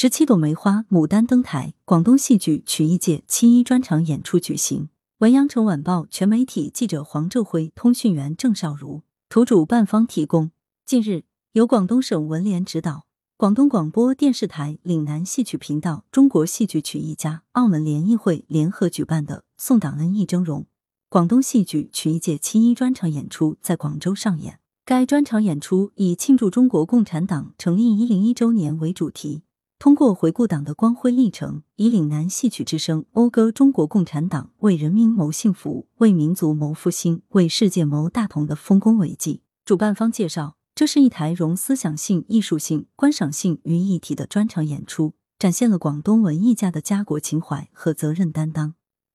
十七朵梅花，牡丹登台，广东戏剧曲艺界七一专场演出举行。文阳城晚报全媒体记者黄昼辉，通讯员郑少如，图主办方提供。近日，由广东省文联指导，广东广播电视台岭南戏曲频道、中国戏剧曲艺家澳门联谊会联合举办的“宋党恩义峥嵘”广东戏剧曲艺界七一专场演出在广州上演。该专场演出以庆祝中国共产党成立一零一周年为主题。通过回顾党的光辉历程，以岭南戏曲之声讴歌中国共产党为人民谋幸福、为民族谋复兴、为世界谋大同的丰功伟绩。主办方介绍，这是一台融思想性、艺术性、观赏性于一体的专场演出，展现了广东文艺家的家国情怀和责任担当，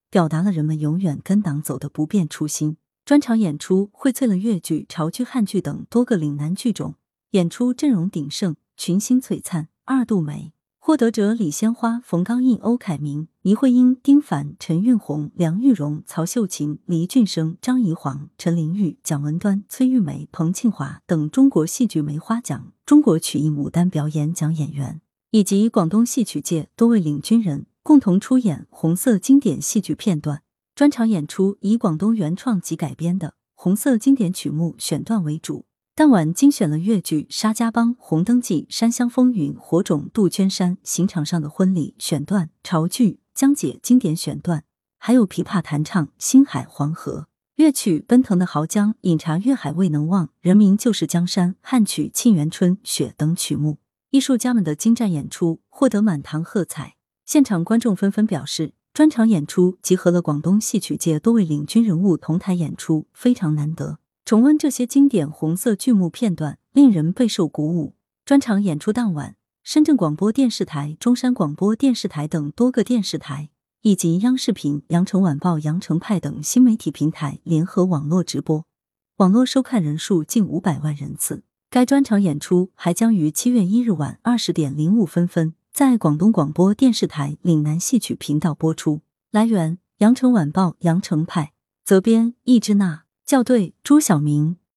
表达了人们永远跟党走的不变初心。专场演出荟萃了粤剧、潮剧、汉剧等多个岭南剧种，演出阵容鼎盛，群星璀璨。二度梅获得者李鲜花、冯刚毅、欧凯明、倪慧英、丁凡、陈韵红、梁玉荣、曹秀琴、黎俊生、张怡煌、陈玲玉、蒋文端、崔玉梅、彭庆华等中国戏剧梅花奖、中国曲艺牡丹表演奖演员，以及广东戏曲界多位领军人共同出演红色经典戏剧片段。专场演出以广东原创及改编的红色经典曲目选段为主。当晚精选了粤剧《沙家浜》《红灯记》《山乡风云》《火种》《杜鹃山》《刑场上的婚礼》选段，潮剧《江姐》经典选段，还有琵琶弹唱《星海黄河》乐曲《奔腾的濠江》《饮茶粤海未能忘》《人民就是江山》汉曲《沁园春·雪》等曲目。艺术家们的精湛演出获得满堂喝彩，现场观众纷纷表示，专场演出集合了广东戏曲界多位领军人物同台演出，非常难得。重温这些经典红色剧目片段，令人备受鼓舞。专场演出当晚，深圳广播电视台、中山广播电视台等多个电视台，以及央视频、羊城晚报、羊城派等新媒体平台联合网络直播，网络收看人数近五百万人次。该专场演出还将于七月一日晚二十点零五分分在广东广播电视台岭南戏曲频道播出。来源：羊城晚报羊城派，责编：易之娜。校对：朱晓明。